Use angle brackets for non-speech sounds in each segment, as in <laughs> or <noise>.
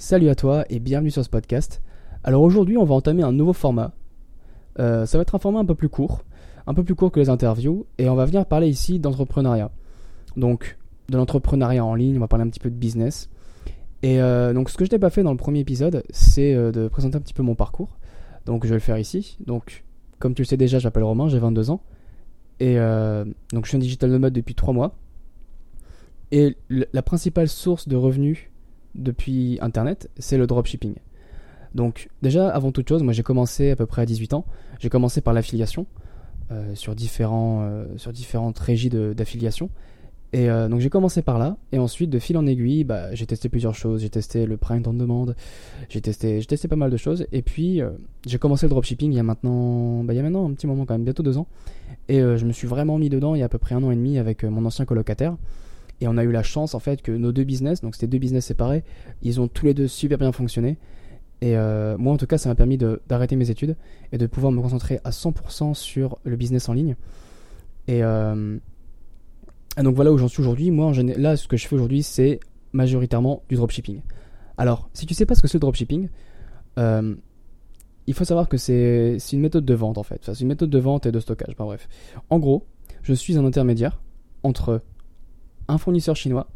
Salut à toi et bienvenue sur ce podcast. Alors aujourd'hui, on va entamer un nouveau format. Euh, ça va être un format un peu plus court, un peu plus court que les interviews, et on va venir parler ici d'entrepreneuriat. Donc, de l'entrepreneuriat en ligne, on va parler un petit peu de business. Et euh, donc, ce que je n'ai pas fait dans le premier épisode, c'est euh, de présenter un petit peu mon parcours. Donc, je vais le faire ici. Donc, comme tu le sais déjà, je m'appelle Romain, j'ai 22 ans. Et donc, je suis un digital nomade depuis 3 mois. Et la principale source de revenus depuis Internet, c'est le dropshipping. Donc déjà, avant toute chose, moi j'ai commencé à peu près à 18 ans. J'ai commencé par l'affiliation euh, sur, différents, euh, sur différentes régies d'affiliation. Et euh, donc j'ai commencé par là, et ensuite de fil en aiguille, bah, j'ai testé plusieurs choses. J'ai testé le print on demande, j'ai testé, testé pas mal de choses, et puis j'ai commencé le dropshipping il y a maintenant, bah, il y a maintenant un petit moment quand même, bientôt deux ans, et je me suis vraiment mis dedans il y a à peu près un an et demi avec mon ancien colocataire. Et on a eu la chance en fait que nos deux business, donc c'était deux business séparés, ils ont tous les deux super bien fonctionné. Et euh, moi en tout cas ça m'a permis d'arrêter mes études et de pouvoir me concentrer à 100% sur le business en ligne. Et, euh, donc voilà où j'en suis aujourd'hui. Moi en là ce que je fais aujourd'hui c'est majoritairement du dropshipping. Alors si tu sais pas ce que c'est le dropshipping, euh, il faut savoir que c'est une méthode de vente en fait. c'est une méthode de vente et de stockage. bref. En gros, je suis un intermédiaire entre un fournisseur chinois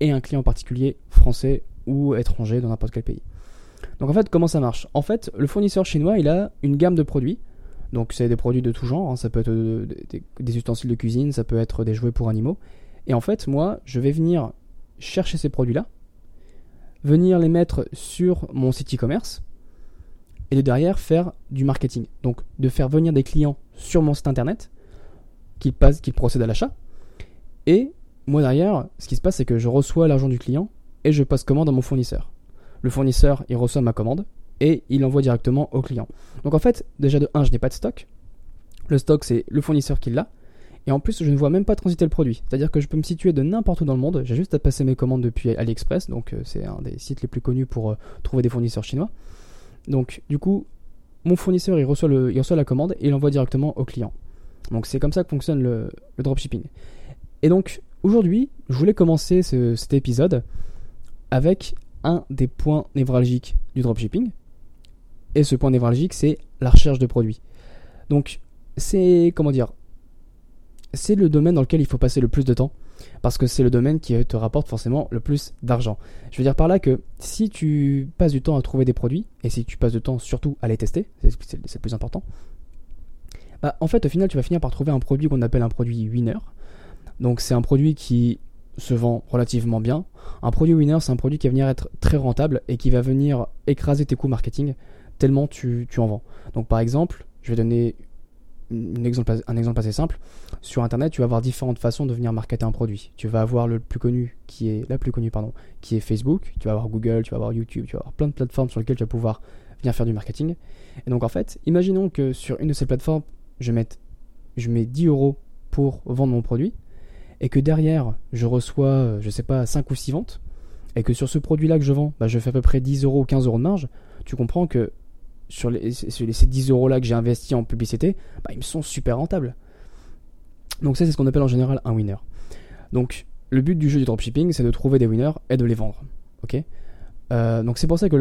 et un client particulier français ou étranger dans n'importe quel pays. Donc en fait, comment ça marche? En fait, le fournisseur chinois, il a une gamme de produits. Donc c'est des produits de tout genre, hein. ça peut être euh, des, ustensiles de cuisine, ça peut être des jouets pour animaux. Et en fait, moi, je vais venir chercher ces produits-là, venir les mettre sur mon site e-commerce, et de derrière faire du marketing. Donc de faire venir des clients sur mon site internet, qui, passent, qui procèdent à l'achat, et moi derrière, ce qui se passe, c'est que je reçois l'argent du client et je passe commande à mon fournisseur. Le fournisseur, il reçoit ma commande et il l'envoie directement au client. Donc en fait, déjà de 1, je n'ai pas de stock. Le stock, c'est le fournisseur qui l'a. Et en plus, je ne vois même pas transiter le produit. C'est-à-dire que je peux me situer de n'importe où dans le monde. J'ai juste à passer mes commandes depuis AliExpress. Donc, euh, c'est un des sites les plus connus pour euh, trouver des fournisseurs chinois. Donc, du coup, mon fournisseur, il reçoit, le, il reçoit la commande et il l'envoie directement au client. Donc, c'est comme ça que fonctionne le, le dropshipping. Et donc, Aujourd'hui, je voulais commencer cet épisode avec un des points névralgiques du dropshipping. Et ce point névralgique, c'est la recherche de produits. Donc, c'est, comment dire, c'est le domaine dans lequel il faut passer le plus de temps. Parce que c'est le domaine qui te rapporte forcément le plus d'argent. Je veux dire par là que si tu passes du temps à trouver des produits, et si tu passes du temps surtout à les tester, c'est le plus important, bah, en fait au final tu vas finir par trouver un produit qu'on appelle un produit winner, donc c'est un produit qui se vend relativement bien. Un produit winner, c'est un produit qui va venir être très rentable et qui va venir écraser tes coûts marketing tellement tu, en vends. Donc par exemple, je vais donner un exemple, assez simple. Sur Internet, tu vas avoir différentes façons de venir marketer un produit. Tu vas avoir le plus connu, qui est la plus connue, pardon, qui est Facebook. Tu vas avoir Google, tu vas avoir YouTube, tu vas avoir plein de plateformes sur lesquelles tu vas pouvoir venir faire du marketing. Et donc en fait, imaginons que sur une de ces plateformes, je mette, je mets 10 euros pour vendre mon produit et que derrière, je reçois, je sais pas, 5 ou 6 ventes, et que sur ce produit-là que je vends, bah, je fais à peu près 10 euros ou 15 euros de marge, tu comprends que sur, ces 10 euros-là que j'ai investi en publicité, bah, ils me sont super rentables. Donc ça, c'est ce qu'on appelle en général un winner. Donc le but du jeu du dropshipping, c'est de trouver des winners et de les vendre. Euh, Donc c'est pour ça que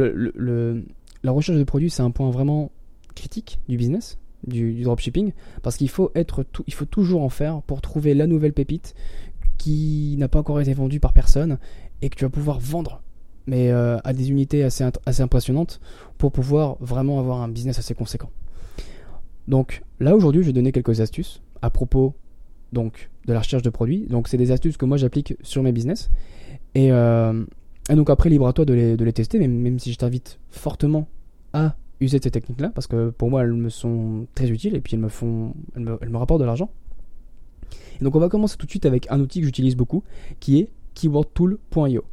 la recherche de produits, c'est un point vraiment critique du business du, dropshipping parce qu'il faut être tout, il faut toujours en faire pour trouver la nouvelle pépite qui n'a pas encore été vendue par personne et que tu vas pouvoir vendre mais euh, à des unités assez, assez impressionnantes pour pouvoir vraiment avoir un business assez conséquent. Donc là aujourd'hui je vais donner quelques astuces à propos donc de la recherche de produits. Donc c'est des astuces que moi j'applique sur mes business. Et, euh, donc après libre à toi de les, de les tester, mais même si je t'invite fortement à user ces techniques-là parce que pour moi elles me sont très utiles et puis elles me font, elles me, rapportent de l'argent. Donc on va commencer tout de suite avec un outil que j'utilise beaucoup qui est keywordtool.io.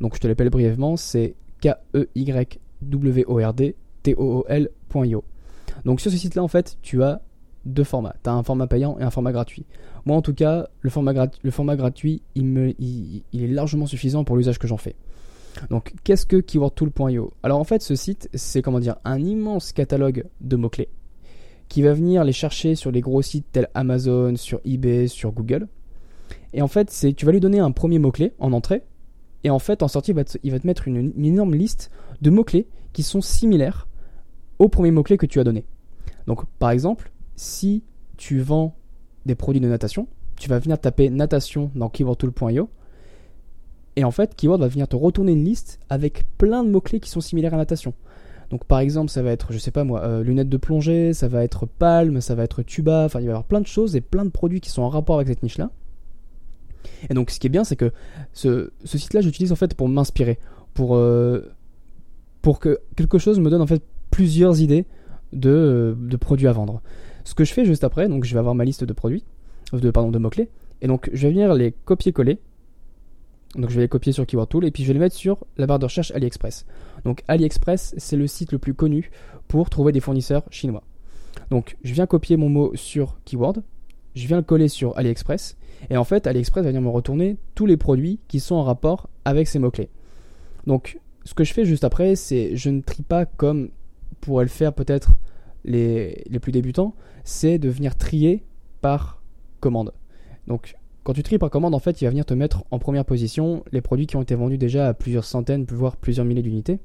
Donc je te l'appelle brièvement, c'est k e y w o r d t o o l.io. Donc sur ce site-là en fait, tu as deux formats. Tu as un format payant et un format gratuit. Moi en tout cas, le format, le format gratuit, il, me, il est largement suffisant pour l'usage que j'en fais. Donc, qu'est-ce que keywordtool.io Alors, en fait, ce site, c'est comment dire, un immense catalogue de mots-clés qui va venir les chercher sur les gros sites tels Amazon, sur eBay, sur Google. Et en fait, c'est tu vas lui donner un premier mot-clé en entrée, et en fait, en sortie, il va te, mettre une, une énorme liste de mots-clés qui sont similaires au premier mot-clé que tu as donné. Donc, par exemple, si tu vends des produits de natation, tu vas venir taper natation dans keywordtool.io. Et en fait, Keyword va venir te retourner une liste avec plein de mots-clés qui sont similaires à natation. Donc par exemple, ça va être, je sais pas moi, euh, lunettes de plongée, ça va être palme, ça va être tuba, enfin il va y avoir plein de choses et plein de produits qui sont en rapport avec cette niche-là. Et donc ce qui est bien, c'est que ce, site-là, j'utilise en fait pour m'inspirer, pour, euh, pour que quelque chose me donne en fait plusieurs idées de, euh, de, produits à vendre. Ce que je fais juste après, donc je vais avoir ma liste de produits, pardon, de mots-clés, et donc je vais venir les copier-coller donc je vais les copier sur Keyword Tool et puis je vais les mettre sur la barre de recherche AliExpress. Donc AliExpress, c'est le site le plus connu pour trouver des fournisseurs chinois. Donc je viens copier mon mot sur Keyword, je viens le coller sur AliExpress et en fait AliExpress va venir me retourner tous les produits qui sont en rapport avec ces mots-clés. Donc ce que je fais juste après, c'est je ne trie pas comme pourraient le faire peut-être les, plus débutants, c'est de venir trier par commande. Donc quand tu tries par commande, en fait, il va venir te mettre en première position les produits qui ont été vendus déjà à plusieurs centaines, voire plusieurs milliers d'unités.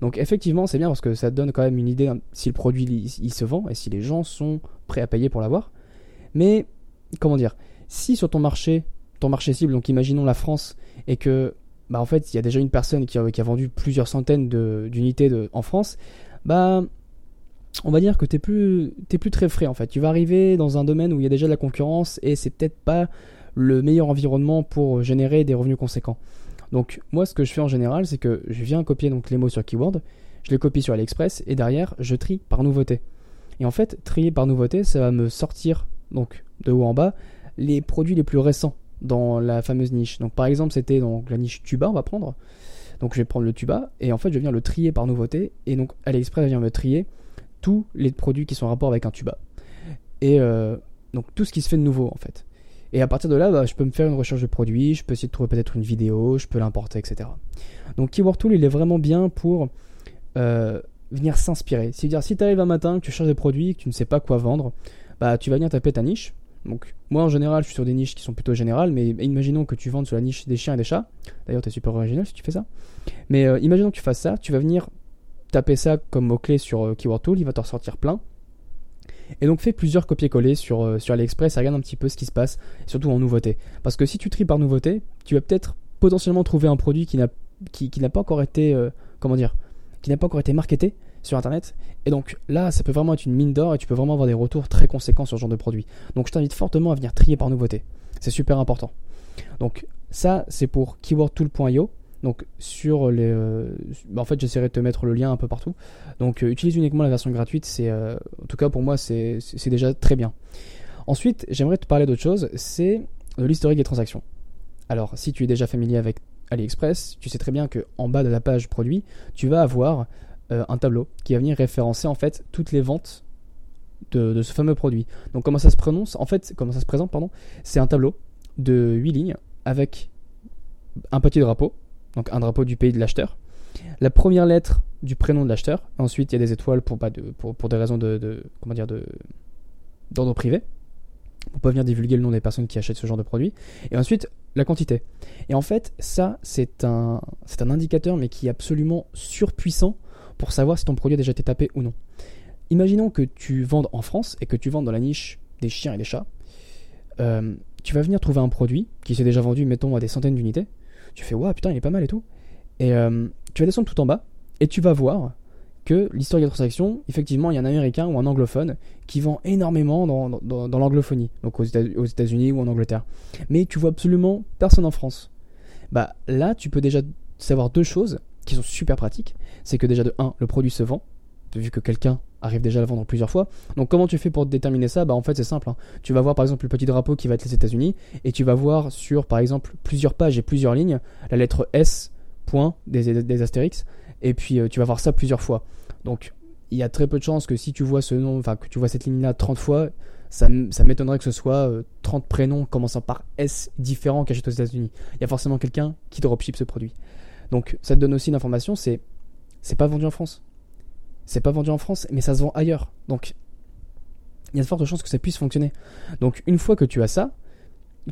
Donc effectivement, c'est bien parce que ça te donne quand même une idée si le produit il, se vend et si les gens sont prêts à payer pour l'avoir. Mais comment dire, si sur ton marché, ton marché cible, donc imaginons la France, et que bah en fait il y a déjà une personne qui a, vendu plusieurs centaines d'unités en France, bah on va dire que t'es plus, plus très frais en fait. Tu vas arriver dans un domaine où il y a déjà de la concurrence et c'est peut-être pas le meilleur environnement pour générer des revenus conséquents. Donc moi ce que je fais en général c'est que je viens copier donc les mots sur Keyword, je les copie sur AliExpress et derrière je trie par nouveauté. Et en fait trier par nouveauté ça va me sortir donc de haut en bas les produits les plus récents dans la fameuse niche. Donc par exemple c'était donc la niche tuba on va prendre. Donc je vais prendre le tuba et en fait je viens le trier par nouveauté et donc AliExpress vient me trier tous les produits qui sont en rapport avec un tuba. Et euh, donc tout ce qui se fait de nouveau en fait. Et à partir de là, bah, je peux me faire une recherche de produit, je peux essayer de trouver peut-être une vidéo, je peux l'importer, etc. Donc Keyword Tool, il est vraiment bien pour euh, venir s'inspirer. C'est-à-dire, si tu arrives un matin, que tu cherches des produits, que tu ne sais pas quoi vendre, bah, tu vas venir taper ta niche. Donc, moi en général, je suis sur des niches qui sont plutôt générales, mais imaginons que tu vendes sur la niche des chiens et des chats. D'ailleurs, tu es super original si tu fais ça. Mais euh, imaginons que tu fasses ça, tu vas venir taper ça comme mot-clé sur euh, Keyword Tool, il va t'en ressortir plein. Et donc fais plusieurs copier-coller sur, euh, sur AliExpress et regarde un petit peu ce qui se passe, surtout en nouveauté. Parce que si tu tries par nouveauté, tu vas peut-être potentiellement trouver un produit qui n'a pas encore été euh, comment dire qui n'a pas encore été marketé sur internet. Et donc là ça peut vraiment être une mine d'or et tu peux vraiment avoir des retours très conséquents sur ce genre de produit. Donc je t'invite fortement à venir trier par nouveauté. C'est super important. Donc ça c'est pour keywordtool.io donc sur les, euh, bah, en fait j'essaierai de te mettre le lien un peu partout. Donc euh, utilise uniquement la version gratuite, c'est euh, en tout cas pour moi c'est déjà très bien. Ensuite j'aimerais te parler d'autre chose, c'est de l'historique des transactions. Alors si tu es déjà familier avec AliExpress, tu sais très bien que en bas de la page produit, tu vas avoir un tableau qui va venir référencer en fait toutes les ventes de, ce fameux produit. Donc comment ça se prononce? En fait, comment ça se présente, pardon? C'est un tableau de 8 lignes avec un petit drapeau donc un drapeau du pays de l'acheteur. La première lettre du prénom de l'acheteur. Ensuite, il y a des étoiles pour, pas de, pour, pour des raisons de, comment dire d'ordre privé pour pas venir divulguer le nom des personnes qui achètent ce genre de produit. Et ensuite, la quantité. Et en fait, ça, c'est un, un indicateur, mais qui est absolument surpuissant pour savoir si ton produit a déjà été tapé ou non. Imaginons que tu vendes en France et que tu vendes dans la niche des chiens et des chats. Euh, tu vas venir trouver un produit qui s'est déjà vendu, mettons, à des centaines d'unités tu fais, waouh, putain, il est pas mal et tout. Et euh, tu vas descendre tout en bas et tu vas voir que l'histoire de transaction, effectivement, il y a un américain ou un anglophone qui vend énormément dans, dans, dans l'anglophonie, donc aux États-Unis ou en Angleterre. Mais tu vois absolument personne en France. Bah là, tu peux déjà savoir deux choses qui sont super pratiques. C'est que déjà de 1, le produit se vend, vu que quelqu'un arrive déjà à le vendre plusieurs fois. Donc comment tu fais pour déterminer ça? Bah en fait c'est simple. Hein. Tu vas voir par exemple le petit drapeau qui va être les États-Unis et tu vas voir sur par exemple plusieurs pages et plusieurs lignes la lettre S point des, astérix et puis euh, tu vas voir ça plusieurs fois. Donc il y a très peu de chances que si tu vois ce nom, enfin que tu vois cette ligne là 30 fois, ça, ça m'étonnerait que ce soit 30 euh, prénoms commençant par S différents cachés aux États-Unis. Il y a forcément quelqu'un qui dropship ce produit. Donc ça te donne aussi une information, c'est c'est pas vendu en France. C'est pas vendu en France, mais ça se vend ailleurs. Donc, il y a de fortes chances que ça puisse fonctionner. Donc, une fois que tu as ça,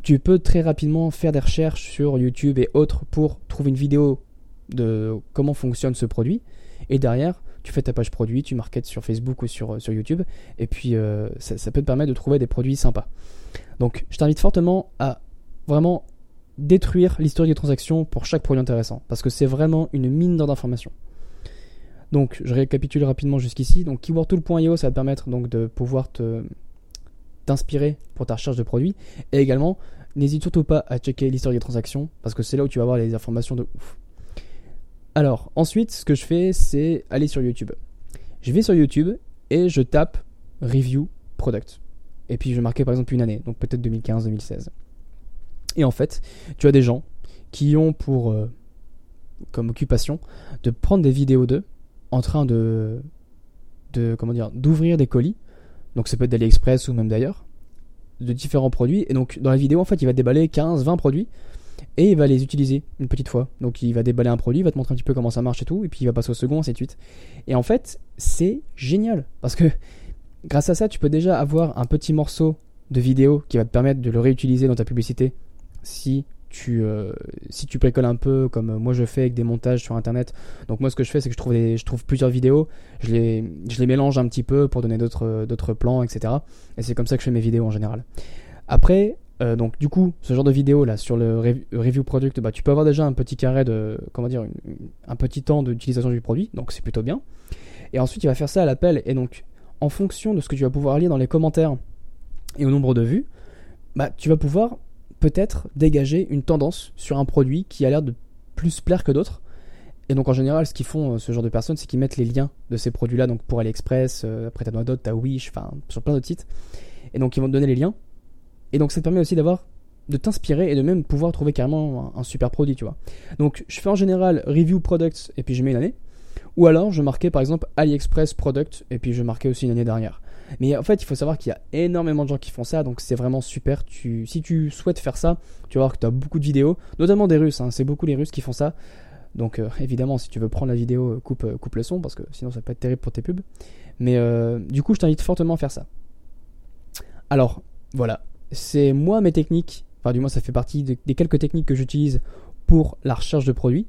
tu peux très rapidement faire des recherches sur YouTube et autres pour trouver une vidéo de comment fonctionne ce produit. Et derrière, tu fais ta page produit, tu marketes sur Facebook ou sur, YouTube, et puis euh, ça, ça, peut te permettre de trouver des produits sympas. Donc je t'invite fortement à vraiment détruire l'historique des transactions pour chaque produit intéressant, parce que c'est vraiment une mine d'informations. Donc je récapitule rapidement jusqu'ici. Donc keywordtool.io, ça va te permettre donc de pouvoir te t'inspirer pour ta recherche de produits. Et également, n'hésite surtout pas à checker l'historique des transactions, parce que c'est là où tu vas avoir les informations de ouf. Alors, ensuite, ce que je fais, c'est aller sur YouTube. Je vais sur YouTube et je tape review product. Et puis je vais marquer par exemple une année, donc peut-être 2015-2016. Et en fait, tu as des gens qui ont pour euh, comme occupation de prendre des vidéos d'eux en train de, de comment dire d'ouvrir des colis. Donc ça peut être d'AliExpress ou même d'ailleurs de différents produits et donc dans la vidéo en fait, il va déballer 15 20 produits et il va les utiliser une petite fois. Donc il va déballer un produit, il va te montrer un petit peu comment ça marche et tout, et puis il va passer au second, ainsi de suite. Et en fait, c'est génial, parce que <laughs> grâce à ça, tu peux déjà avoir un petit morceau de vidéo qui va te permettre de le réutiliser dans ta publicité si euh, si tu bricoles un peu comme moi je fais avec des montages sur internet. Donc moi ce que je fais c'est que je trouve, plusieurs vidéos, je les, mélange un petit peu pour donner d'autres, d'autres plans, etc. Et c'est comme ça que je fais mes vidéos en général. Après, euh, donc du coup, ce genre de vidéo là sur le review product, bah, tu peux avoir déjà un petit carré de, comment dire, un petit temps d'utilisation du produit, donc c'est plutôt bien. Et ensuite, tu vas faire ça à l'appel, et donc en fonction de ce que tu vas pouvoir lire dans les commentaires et au nombre de vues, bah, tu vas pouvoir peut-être dégager une tendance sur un produit qui a l'air de plus plaire que d'autres. Et donc en général, ce qu'ils font, euh, ce genre de personnes, c'est qu'ils mettent les liens de ces produits-là, donc pour AliExpress, euh, après t'as Noidot, t'as Wish, enfin sur plein d'autres sites. Et donc ils vont te donner les liens. Et donc ça te permet aussi d'avoir, de t'inspirer et de même pouvoir trouver carrément un, super produit, tu vois. Donc je fais en général review products et puis je mets une année. Ou alors je marquais par exemple AliExpress product et puis je marquais aussi une année dernière. Mais en fait, il faut savoir qu'il y a énormément de gens qui font ça, donc c'est vraiment super. Si tu souhaites faire ça, tu vas voir que tu as beaucoup de vidéos, notamment des Russes, hein. c'est beaucoup les Russes qui font ça. Donc euh, évidemment, si tu veux prendre la vidéo, euh, coupe, euh, coupe le son, parce que sinon ça peut être terrible pour tes pubs. Mais du coup, je t'invite fortement à faire ça. Alors, voilà, c'est moi mes techniques, enfin du moins ça fait partie des quelques techniques que j'utilise pour la recherche de produits.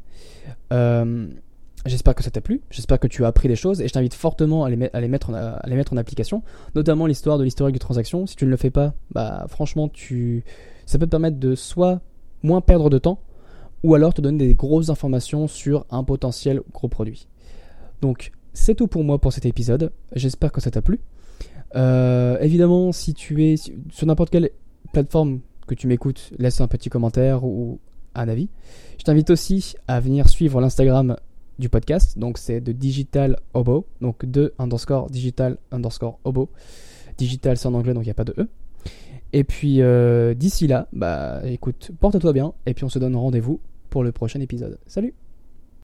J'espère que ça t'a plu, j'espère que tu as appris des choses et je t'invite fortement à les, mettre en, application, notamment l'histoire de l'historique de transaction. Si tu ne le fais pas, bah franchement, tu... ça peut te permettre de soit moins perdre de temps ou alors te donner des grosses informations sur un potentiel gros produit. Donc c'est tout pour moi pour cet épisode, j'espère que ça t'a plu. Euh, évidemment, si tu es sur n'importe quelle plateforme que tu m'écoutes, laisse un petit commentaire ou un avis. Je t'invite aussi à venir suivre l'Instagram du podcast. Donc c'est de Digital Obo. Donc de underscore digital underscore obo. Digital c'est en anglais donc il n'y a pas de E. Et puis euh, d'ici là, bah écoute, porte-toi bien et puis on se donne rendez-vous pour le prochain épisode. Salut